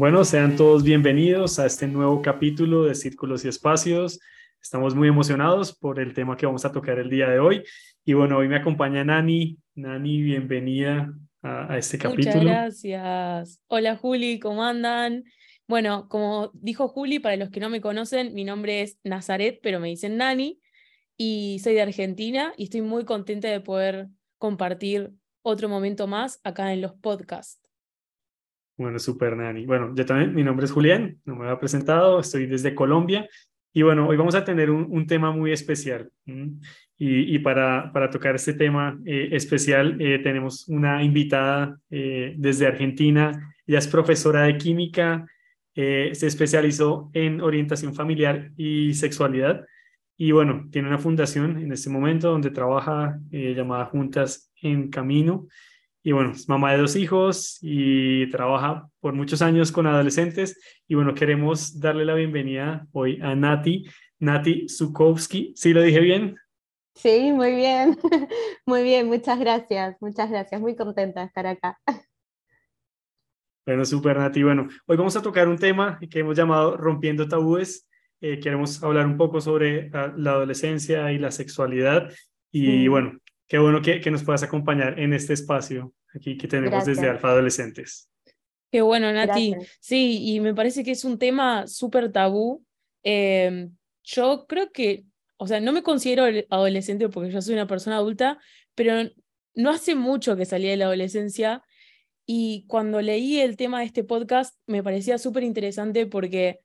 Bueno, sean todos bienvenidos a este nuevo capítulo de Círculos y Espacios. Estamos muy emocionados por el tema que vamos a tocar el día de hoy. Y bueno, hoy me acompaña Nani. Nani, bienvenida a, este capítulo. Muchas gracias. Hola Juli, ¿cómo andan? Bueno, como dijo Juli, para los que no me conocen, mi nombre es Nazaret, pero me dicen Nani y soy de Argentina y estoy muy contenta de poder compartir otro momento más acá en los podcasts. Bueno, super Nani. Bueno, yo también, mi nombre es Julián, no me había presentado, estoy desde Colombia y bueno, hoy vamos a tener un, tema muy especial. Y, para, para, tocar este tema eh, especial eh, tenemos una invitada eh, desde Argentina, ella es profesora de química, se especializó en orientación familiar y sexualidad y bueno, tiene una fundación en este momento donde trabaja llamada Juntas en Camino y bueno, es mamá de dos hijos y trabaja por muchos años con adolescentes. Y bueno, queremos darle la bienvenida hoy a Nati, Nati Zukowski. ¿Sí lo dije bien? Sí, muy bien, muy bien, muchas gracias, muchas gracias, muy contenta de estar acá. Bueno, súper Nati. Bueno, hoy vamos a tocar un tema que hemos llamado Rompiendo Tabúes. Eh, queremos hablar un poco sobre ah, la adolescencia y la sexualidad. Y bueno, Qué bueno que, que, nos puedas acompañar en este espacio aquí que tenemos desde Alfa Adolescentes. Qué bueno, Nati. Sí, y me parece que es un tema súper tabú. Em, yo creo que, o sea, no me considero adolescente porque yo soy una persona adulta, pero no hace mucho que salí de la adolescencia y cuando leí el tema de este podcast me parecía súper interesante porque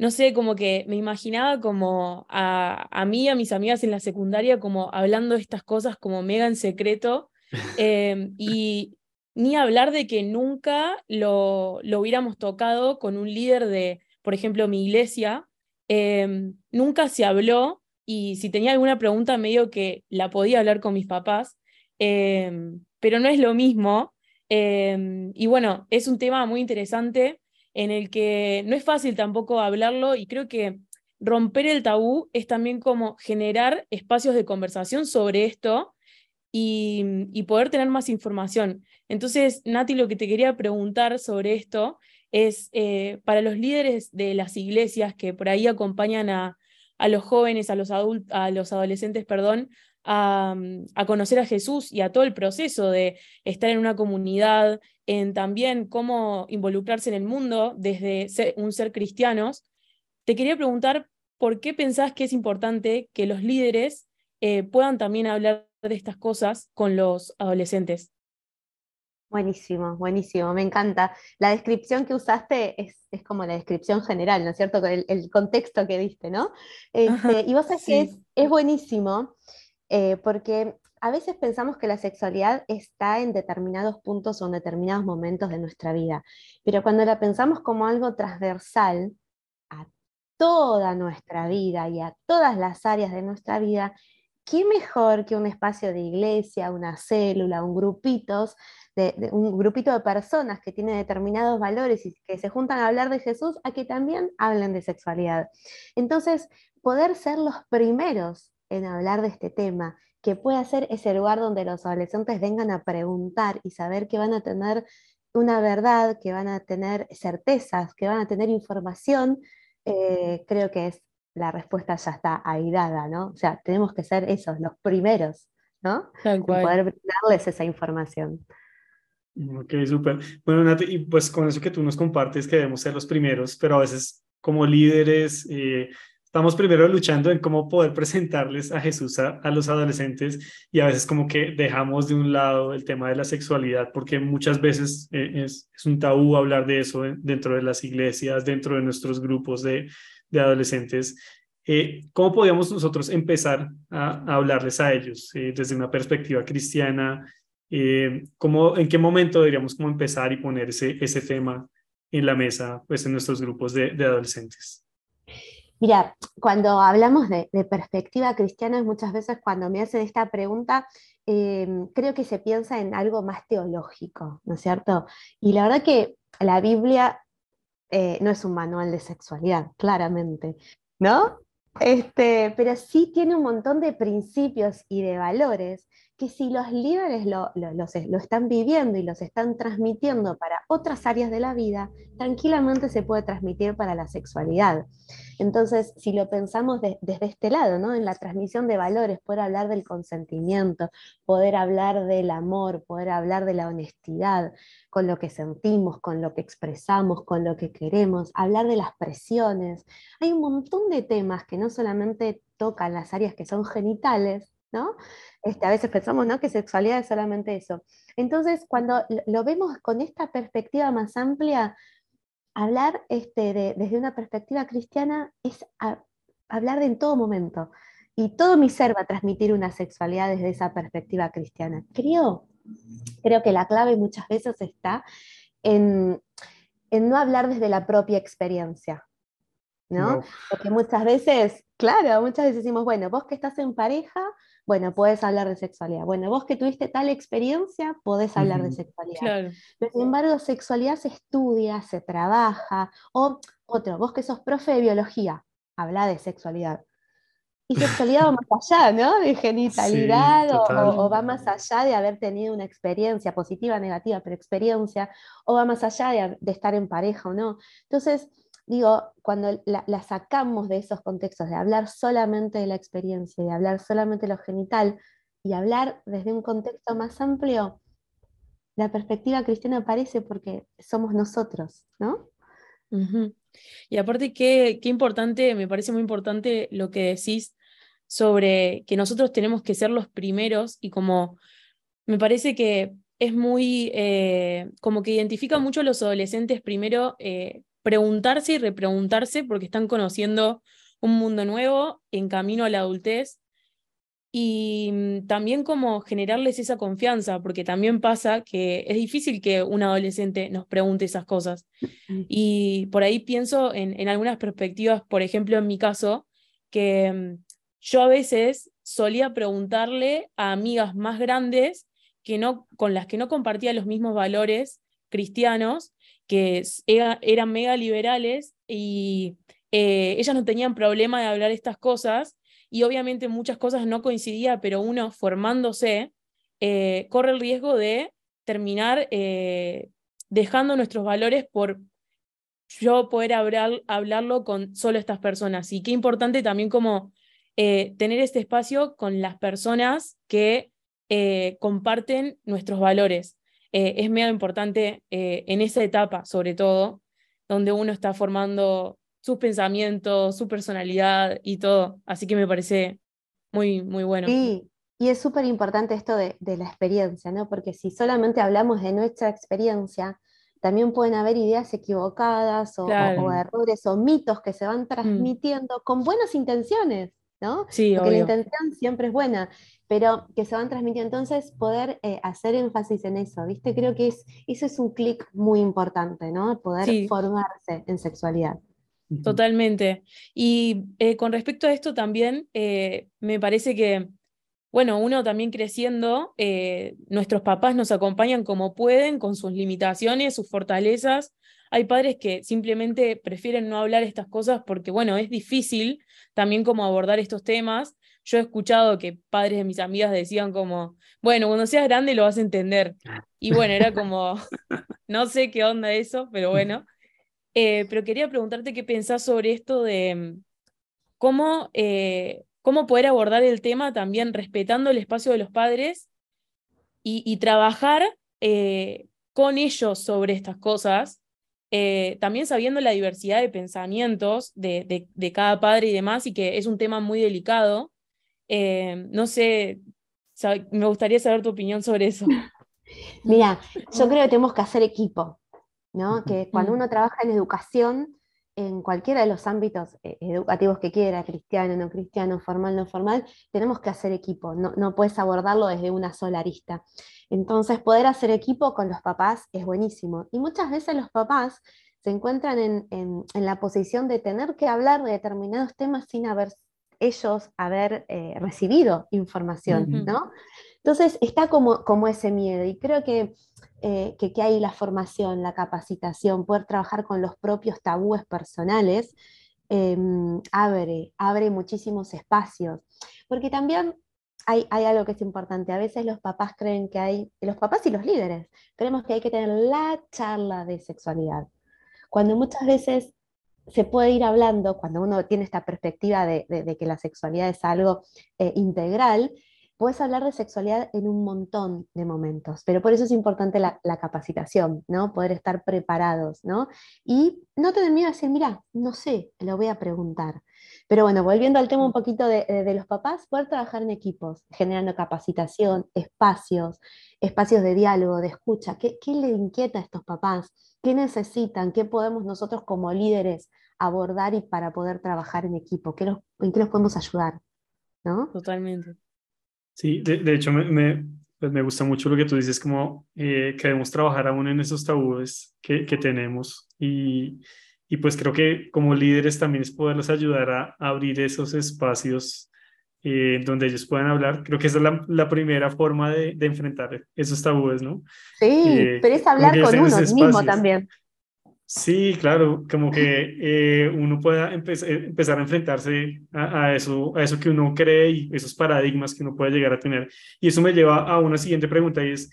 no sé, como que me imaginaba como a, a mí, a mis amigas en la secundaria, como hablando de estas cosas como mega en secreto, em, y ni hablar de que nunca lo, lo, hubiéramos tocado con un líder de, por ejemplo, mi iglesia, em, nunca se habló, y si tenía alguna pregunta medio que la podía hablar con mis papás, em, pero no es lo mismo. y bueno, es un tema muy interesante en el que no es fácil tampoco hablarlo y creo que romper el tabú es también como generar espacios de conversación sobre esto y, poder tener más información. Entonces, Nati, lo que te quería preguntar sobre esto es, eh, para los líderes de las iglesias que por ahí acompañan a, los jóvenes, a los, a los adolescentes, perdón, a, a, conocer a Jesús y a todo el proceso de estar en una comunidad, en también cómo involucrarse en el mundo desde un ser cristianos, te quería preguntar por qué pensás que es importante que los líderes eh, puedan también hablar de estas cosas con los adolescentes. Buenísimo, buenísimo, me encanta. La descripción que usaste es, es como la descripción general, ¿no es cierto? El, el contexto que diste, ¿no? Este, y vos sabés que es, es buenísimo eh, porque a veces pensamos que la sexualidad está en determinados puntos o en determinados momentos de nuestra vida, pero cuando la pensamos como algo transversal a toda nuestra vida y a todas las áreas de nuestra vida, ¿qué mejor que un espacio de iglesia, una célula, un grupitos, un grupito de personas que tienen determinados valores y que se juntan a hablar de Jesús, a que también hablen de sexualidad? Entonces, poder ser los primeros en hablar de este tema que pueda ser ese lugar donde los adolescentes vengan a preguntar y saber que van a tener una verdad, que van a tener certezas, que van a tener información, eh, creo que es la respuesta ya está ahí dada, ¿no? O sea, tenemos que ser esos, los primeros, ¿no? En poder darles esa información. Ok, súper. Bueno, Nati, y pues con eso que tú nos compartes, que debemos ser los primeros, pero a veces como líderes eh, estamos primero luchando en cómo poder presentarles a Jesús a, los adolescentes y a veces como que dejamos de un lado el tema de la sexualidad porque muchas veces eh, es, un tabú hablar de eso dentro de las iglesias, dentro de nuestros grupos de, adolescentes. Eh, ¿Cómo podríamos nosotros empezar a, hablarles a ellos eh, desde una perspectiva cristiana? ¿cómo, ¿En qué momento deberíamos como empezar y poner ese, ese tema en la mesa pues, en nuestros grupos de, de adolescentes? Mira, cuando hablamos de, perspectiva cristiana, muchas veces cuando me hacen esta pregunta, em, creo que se piensa en algo más teológico, ¿no es cierto? Y la verdad que la Biblia eh, no es un manual de sexualidad, claramente, ¿no? Este, pero sí tiene un montón de principios y de valores que si los líderes lo, están viviendo y los están transmitiendo para otras áreas de la vida, tranquilamente se puede transmitir para la sexualidad. Entonces, si lo pensamos desde este lado, ¿no? en la transmisión de valores, poder hablar del consentimiento, poder hablar del amor, poder hablar de la honestidad, con lo que sentimos, con lo que expresamos, con lo que queremos, hablar de las presiones. Hay un montón de temas que no solamente tocan las áreas que son genitales, ¿no? Este, a veces pensamos ¿no? que sexualidad es solamente eso. Entonces, cuando lo vemos con esta perspectiva más amplia, hablar este, desde una perspectiva cristiana es hablar de en todo momento. Y todo mi ser va a transmitir una sexualidad desde esa perspectiva cristiana. Creo, creo que la clave muchas veces está en, en no hablar desde la propia experiencia. ¿no? Porque muchas veces, claro, muchas veces decimos, bueno, vos que estás en pareja, bueno, puedes hablar de sexualidad. Bueno, vos que tuviste tal experiencia, podés hablar de sexualidad. Pero, sin embargo, sexualidad se estudia, se trabaja. O otro, vos que sos profe de biología, habla de sexualidad. Y sexualidad va más allá, ¿no? De genitalidad o, va más allá de haber tenido una experiencia positiva, negativa, pero experiencia, o va más allá de, de estar en pareja o no. Entonces, digo, cuando la, sacamos de esos contextos, de hablar solamente de la experiencia, de hablar solamente de lo genital, y hablar desde un contexto más amplio, la perspectiva cristiana aparece porque somos nosotros, ¿no? Y aparte, qué, importante, me parece muy importante lo que decís sobre que nosotros tenemos que ser los primeros y como me parece que es muy, eh, como que identifica mucho a los adolescentes primero eh, preguntarse y repreguntarse porque están conociendo un mundo nuevo en camino a la adultez y mm, también como generarles esa confianza, porque también pasa que es difícil que un adolescente nos pregunte esas cosas. Y por ahí pienso en, en algunas perspectivas, por ejemplo, en mi caso, que mm, yo a veces solía preguntarle a amigas más grandes que no, con las que no compartía los mismos valores cristianos que eran mega liberales y eh, ellas no tenían problema de hablar estas cosas y obviamente muchas cosas no coincidían, pero uno formándose eh, corre el riesgo de terminar eh, dejando nuestros valores por yo poder hablar, hablarlo con solo estas personas. Y qué importante también como tener este espacio con las personas que comparten nuestros valores. Eh, es medio importante eh, en esa etapa, sobre todo, donde uno está formando sus pensamientos, su personalidad y todo. Así que me parece muy, muy bueno. Sí, y es súper importante esto de, la experiencia, ¿no? Porque si solamente hablamos de nuestra experiencia, también pueden haber ideas equivocadas o, errores o mitos que se van mm. transmitiendo con buenas intenciones. ¿No? Sí, Porque la intención siempre es buena, pero que se van transmitiendo. Entonces, poder eh, hacer énfasis en eso, ¿viste? Creo que es, eso es un clic muy importante, ¿no? Poder formarse en sexualidad. Totalmente. Y eh, con respecto a esto también, eh, me parece que, bueno, uno también creciendo, nuestros papás nos acompañan como pueden, con sus limitaciones, sus fortalezas, hay padres que simplemente prefieren no hablar estas cosas porque, bueno, es difícil también como abordar estos temas. Yo he escuchado que padres de mis amigas decían como, bueno, cuando seas grande lo vas a entender. Y bueno, era como, no sé qué onda eso, pero bueno. Eh, pero quería preguntarte qué pensás sobre esto de mm, cómo, eh, cómo poder abordar el tema también respetando el espacio de los padres y, trabajar eh, con ellos sobre estas cosas eh, también sabiendo la diversidad de pensamientos de, cada padre y demás, y que es un tema muy delicado. Eh, no sé, me gustaría saber tu opinión sobre eso. Mira, yo creo que tenemos que hacer equipo, ¿no? Que cuando uno trabaja en educación, en cualquiera de los ámbitos eh, educativos que quiera, cristiano, no cristiano, formal, no formal, tenemos que hacer equipo, no, no puedes abordarlo desde una sola arista. Entonces, poder hacer equipo con los papás es buenísimo. Y muchas veces los papás se encuentran en, la posición de tener que hablar de determinados temas sin haber ellos haber eh, recibido información, ¿no? Entonces está como, como ese miedo y creo que eh, que, que, hay la formación, la capacitación, poder trabajar con los propios tabúes personales, em, abre, abre muchísimos espacios. Porque también hay, hay, algo que es importante. A veces los papás creen que hay, los papás y los líderes, creemos que hay que tener la charla de sexualidad. Cuando muchas veces se puede ir hablando, cuando uno tiene esta perspectiva de, que la sexualidad es algo eh, integral, puedes hablar de sexualidad en un montón de momentos, pero por eso es importante la, capacitación, ¿no? Poder estar preparados, ¿no? Y no tener miedo a decir, mira, no sé, lo voy a preguntar. Pero bueno, volviendo al tema un poquito de, los papás, poder trabajar en equipos, generando capacitación, espacios, espacios de diálogo, de escucha. ¿Qué, qué le inquieta a estos papás? ¿Qué necesitan? ¿Qué podemos nosotros como líderes abordar y para poder trabajar en equipo? ¿Qué ¿En qué los podemos ayudar? ¿no? Totalmente. Sí, de, hecho me, pues me, gusta mucho lo que tú dices, como eh, que debemos trabajar aún en esos tabúes que, que tenemos y, y, pues creo que como líderes también es poderlos ayudar a, abrir esos espacios eh, donde ellos puedan hablar. Creo que esa es la, la primera forma de, de, enfrentar esos tabúes, ¿no? Sí, eh, pero es hablar con uno mismo también. Sí, claro, como que eh, uno pueda empezar a enfrentarse a, eso, a eso que uno cree y esos paradigmas que uno puede llegar a tener. Y eso me lleva a una siguiente pregunta y es,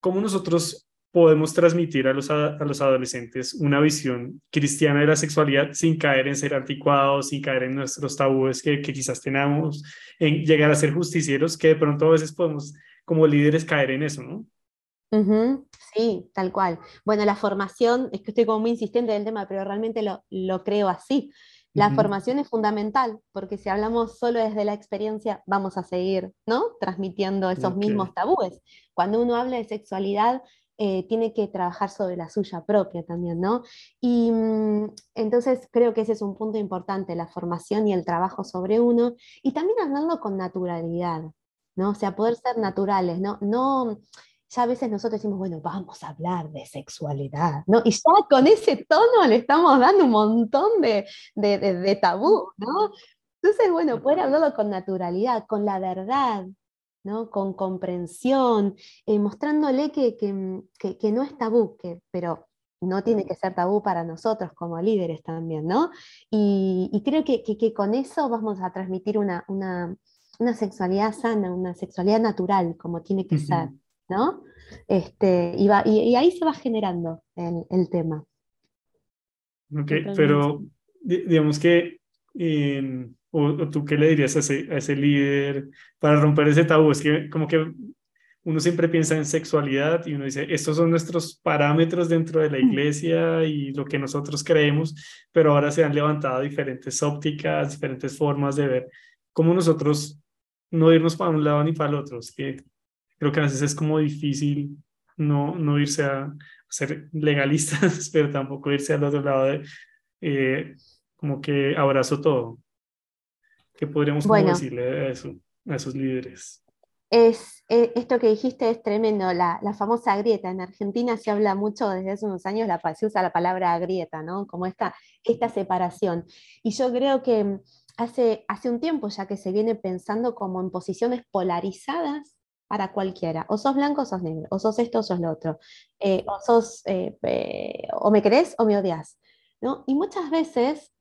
¿cómo nosotros podemos transmitir a los, adolescentes una visión cristiana de la sexualidad sin caer en ser anticuados, sin caer en nuestros tabúes que, quizás tenemos, en llegar a ser justicieros, que de pronto a veces podemos como líderes caer en eso, ¿no? Sí, tal cual. Bueno, la formación, es que estoy como muy insistente del tema, pero realmente lo, lo creo así. La formación es fundamental, porque si hablamos solo desde la experiencia, vamos a seguir, ¿no? Transmitiendo esos mismos tabúes. Cuando uno habla de sexualidad, eh, tiene que trabajar sobre la suya propia también, ¿no? Y mm, entonces creo que ese es un punto importante, la formación y el trabajo sobre uno, y también hablarlo con naturalidad, ¿no? O sea, poder ser naturales, ¿no? No ya a veces nosotros decimos, bueno, vamos a hablar de sexualidad, ¿no? Y ya con ese tono le estamos dando un montón de, de, tabú, ¿no? Entonces, bueno, poder hablarlo con naturalidad, con la verdad, ¿no? Con comprensión, eh, mostrándole que, que, que, no es tabú, que, pero no tiene que ser tabú para nosotros como líderes también, ¿no? Y, y creo que, con eso vamos a transmitir una, una, una, sexualidad sana, una sexualidad natural, como tiene que ser. ¿No? Este, y, y, ahí se va generando el, tema. Ok, pero digamos que, em, o, tú qué le dirías a ese, a ese líder para romper ese tabú, es que como que uno siempre piensa en sexualidad y uno dice, estos son nuestros parámetros dentro de la iglesia y lo que nosotros creemos, pero ahora se han levantado diferentes ópticas, diferentes formas de ver cómo nosotros no irnos para un lado ni para el otro. Es que creo que a veces es como difícil no, no irse a, ser legalistas, pero tampoco irse al otro lado de eh, como que abrazo todo. ¿Qué podríamos decirle a, eso, a esos líderes? Es, eh, esto que dijiste es tremendo, la, la, famosa grieta. En Argentina se habla mucho desde hace unos años, la, se usa la palabra grieta, ¿no? Como esta, esta separación. Y yo creo que hace, hace un tiempo ya que se viene pensando como en posiciones polarizadas para cualquiera. O sos blanco o sos negro, o sos esto o sos lo otro. Eh, o, sos, eh, o me querés o me odias. ¿no? Y muchas veces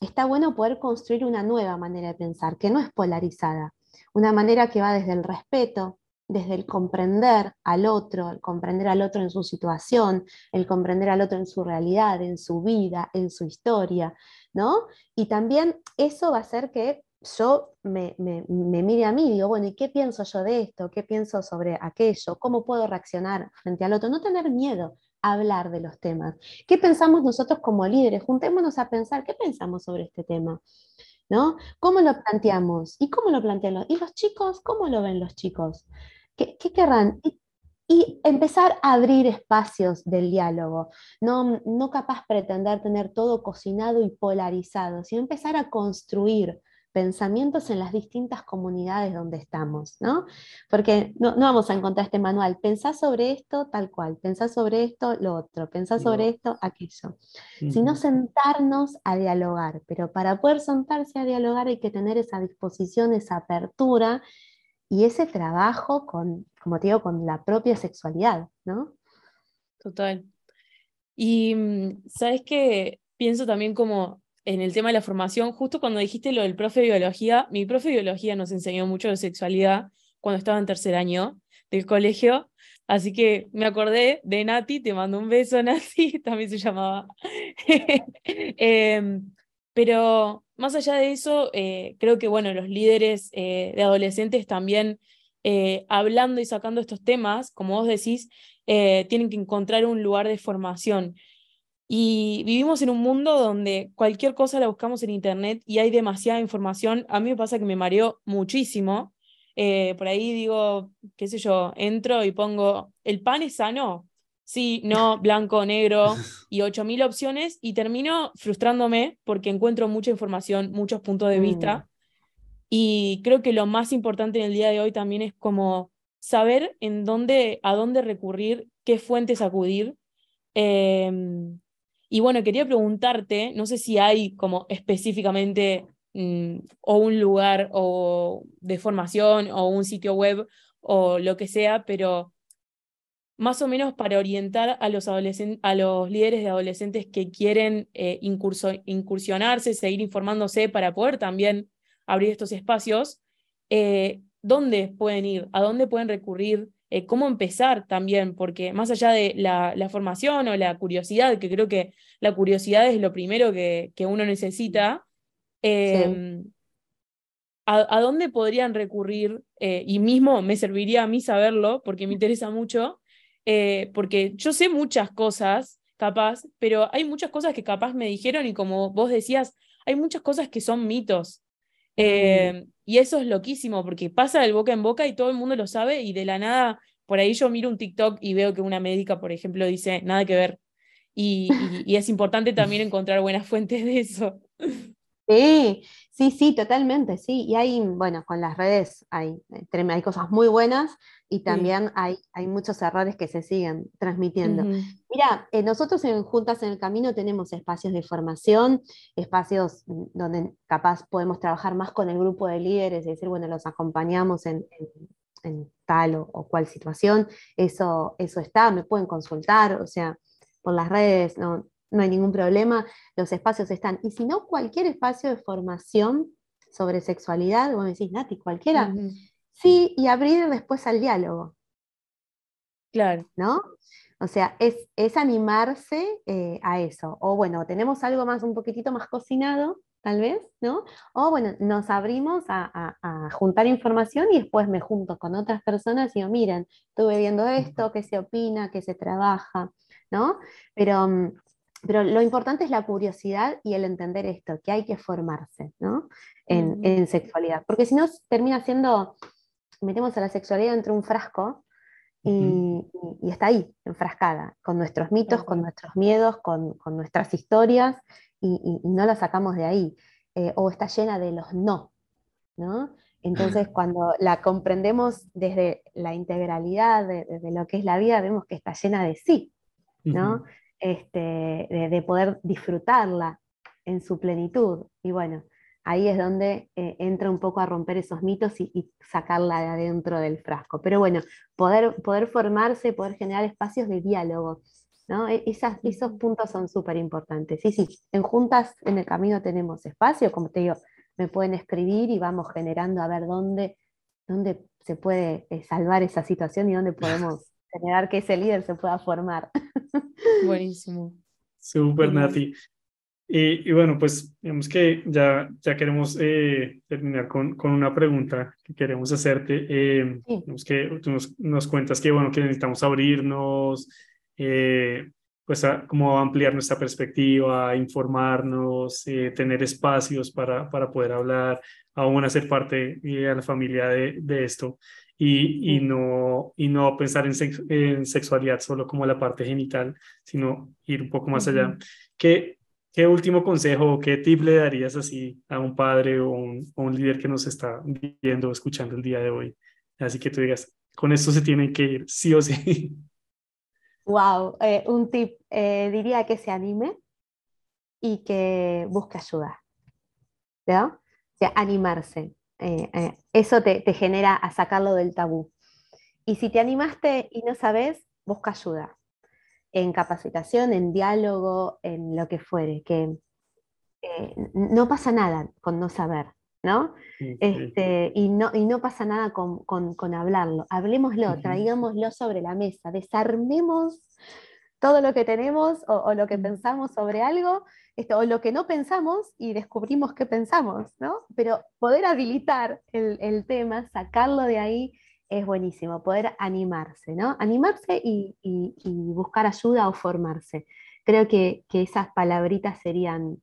está bueno poder construir una nueva manera de pensar, que no es polarizada. Una manera que va desde el respeto, desde el comprender al otro, el comprender al otro en su situación, el comprender al otro en su realidad, en su vida, en su historia, ¿no? Y también eso va a hacer que yo me, me, mire a mí y digo, bueno, ¿y qué pienso yo de esto? ¿Qué pienso sobre aquello? ¿Cómo puedo reaccionar frente al otro? No tener miedo a hablar de los temas. ¿Qué pensamos nosotros como líderes? Juntémonos a pensar, ¿qué pensamos sobre este tema? ¿No? ¿Cómo lo planteamos? ¿Y cómo lo plantean ¿Y los chicos? ¿Cómo lo ven los chicos? ¿Qué, querrán? Y, y, empezar a abrir espacios del diálogo, no, no capaz pretender tener todo cocinado y polarizado, sino empezar a construir pensamientos en las distintas comunidades donde estamos, ¿no? Porque no, vamos a encontrar este manual, pensá sobre esto tal cual, pensá sobre esto lo otro, pensá sobre esto aquello, sino sentarnos a dialogar, pero para poder sentarse a dialogar hay que tener esa disposición, esa apertura y ese trabajo con, como te digo, con la propia sexualidad, ¿no? Total. Y mm, sabes que pienso también como en el tema de la formación, justo cuando dijiste lo del profe de biología, mi profe de biología nos enseñó mucho de sexualidad, cuando estaba en tercer año del colegio. Así que me acordé de Nati, te mando un beso, Nati, también se llamaba. Em, pero más allá de eso, eh, creo que bueno, los líderes eh, de adolescentes también eh, hablando y sacando estos temas, como vos decís, tienen que encontrar un lugar de formación. Y vivimos en un mundo donde cualquier cosa la buscamos en internet y hay demasiada información. A mí me pasa que me mareo muchísimo. por ahí digo, qué sé yo, entro y pongo, ¿el pan es sano? sí, no, blanco, negro y 8.000 opciones y termino frustrándome porque encuentro mucha información, muchos puntos de vista. Mm. Y creo que lo más importante en el día de hoy también es como saber en dónde, a dónde recurrir, qué fuentes acudir. Em, y bueno, quería preguntarte, no sé si hay como específicamente mm, o un lugar o de formación o un sitio web o lo que sea, pero más o menos para orientar a los, a los líderes de adolescentes que quieren eh, incursionarse, seguir informándose para poder también abrir estos espacios, eh, ¿dónde pueden ir? ¿A dónde pueden recurrir? Eh, ¿Cómo empezar también? Porque más allá de la, formación o la curiosidad, que creo que la curiosidad es lo primero que, que uno necesita, em, ¿a, dónde podrían recurrir? y mismo me serviría a mí saberlo, porque me interesa mucho, eh, porque yo sé muchas cosas, capaz, pero hay muchas cosas que capaz me dijeron y como vos decías, hay muchas cosas que son mitos. Eh, y eso es loquísimo, porque pasa del boca en boca y todo el mundo lo sabe y de la nada, por ahí yo miro un TikTok y veo que una médica, por ejemplo, dice, nada que ver. Y, y es importante también encontrar buenas fuentes de eso. Sí, sí, sí, totalmente, sí. Y hay, bueno, con las redes hay, eh, hay cosas muy buenas y también hay, hay muchos errores que se siguen transmitiendo. Mira, eh, nosotros en Juntas en el Camino tenemos espacios de formación, espacios mm, donde capaz podemos trabajar más con el grupo de líderes y decir, bueno, los acompañamos en, tal o, o, cual situación. Eso, eso está, me pueden consultar, o sea, por las redes, no, no hay ningún problema, los espacios están. Y si no, cualquier espacio de formación sobre sexualidad, vos me decís, Nati, cualquiera, sí, y abrir después al diálogo. Claro. ¿No? O sea, es, es animarse eh, a eso. O bueno, tenemos algo más, un poquitito más cocinado, tal vez, ¿no? O bueno, nos abrimos a, a, juntar información y después me junto con otras personas y digo, miren, estuve viendo esto, qué se opina, qué se trabaja, ¿no? Pero pero lo importante es la curiosidad y el entender esto, que hay que formarse ¿no? en, sexualidad, porque si no termina siendo, metemos a la sexualidad dentro de un frasco y, está ahí, enfrascada, con nuestros mitos, con nuestros miedos, con, nuestras historias, y, no la sacamos de ahí, eh, o está llena de los no, ¿no? Entonces, cuando la comprendemos desde la integralidad de, lo que es la vida, vemos que está llena de sí, ¿no? este, de, poder disfrutarla en su plenitud. Y bueno, ahí es donde eh, entra un poco a romper esos mitos y, sacarla de adentro del frasco. Pero bueno, poder, poder formarse, poder generar espacios de diálogo. ¿no? E, esas, esos puntos son súper importantes. Sí, sí, en Juntas en el Camino tenemos espacio, como te digo, me pueden escribir y vamos generando a ver dónde, dónde se puede eh, salvar esa situación y dónde podemos generar que ese líder se pueda formar. Buenísimo. Súper, Nati. Y, y, bueno, pues digamos que ya, ya queremos eh, terminar con, con, una pregunta que queremos hacerte. Eh, que tú nos, nos, cuentas que, bueno, que necesitamos abrirnos, eh, pues a, como ampliar nuestra perspectiva, informarnos, eh, tener espacios para, para poder hablar, aún hacer parte de la familia de, de esto y, y, no, y no pensar en, en, sexualidad solo como la parte genital, sino ir un poco más allá. ¿Qué, ¿Qué último consejo o qué tip le darías así a un padre o un, líder que nos está viendo o escuchando el día de hoy? Así que tú digas, con esto se tienen que ir, sí o sí. Wow, eh, un tip, eh, diría que se anime y que busque ayuda. ¿no? O animarse. Eh, eso te, genera a sacarlo del tabú. Y si te animaste y no sabes, busca ayuda en capacitación, en diálogo, en lo que fuere, que eh, no pasa nada con no saber, ¿no? Este, y, ¿no? y no pasa nada con, con, hablarlo, hablemoslo, traigámoslo sobre la mesa, desarmemos todo lo que tenemos o, lo que pensamos sobre algo, esto, o lo que no pensamos y descubrimos qué pensamos, ¿no? Pero poder habilitar el, el tema, sacarlo de ahí, es buenísimo, poder animarse, ¿no? Animarse y, y, buscar ayuda o formarse. Creo que, que esas palabritas serían,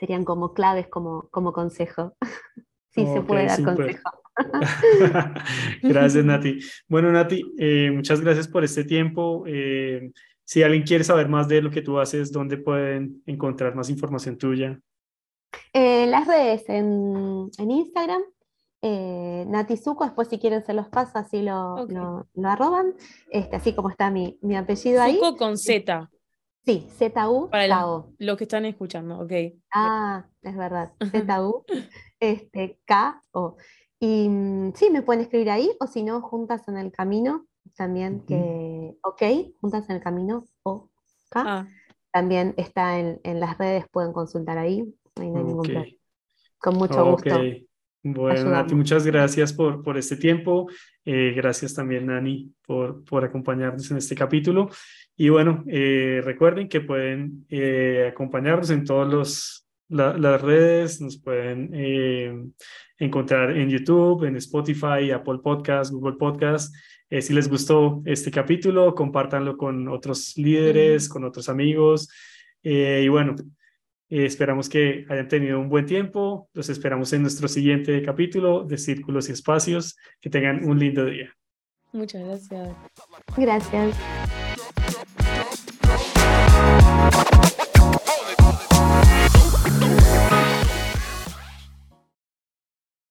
serían como claves como, como consejo. sí se puede dar consejo. gracias, Nati. Bueno, Nati, eh, muchas gracias por este tiempo. Eh, si alguien quiere saber más de lo que tú haces, ¿dónde pueden encontrar más información tuya? En las redes, en, en Instagram, eh, Nati Zuko, después si quieren se los paso, así lo, lo, arroban, este, así como está mi, mi apellido ahí. Zuko con Z. Sí, Z-U. Para los que están escuchando, ok. Ah, es verdad, Z-U, este, K-O. Y mm, sí, me pueden escribir ahí, o si no, juntas en el camino, también que, ok, juntas en el camino, o K. Ah. También está en, en, las redes, pueden consultar ahí, no hay ningún problema. Con mucho gusto. Bueno, Nati, muchas gracias por, por este tiempo. Eh, gracias también, Nani, por, por acompañarnos en este capítulo. Y bueno, eh, recuerden que pueden eh, acompañarnos en todas las redes, nos pueden encontrar en YouTube, en Spotify, Apple Podcast, Google Podcast. si les gustó este capítulo, compártanlo con otros líderes, con otros amigos. y bueno, eh, esperamos que hayan tenido un buen tiempo. Los esperamos en nuestro siguiente capítulo de Círculos y Espacios. Que tengan un lindo día. Muchas gracias. Gracias.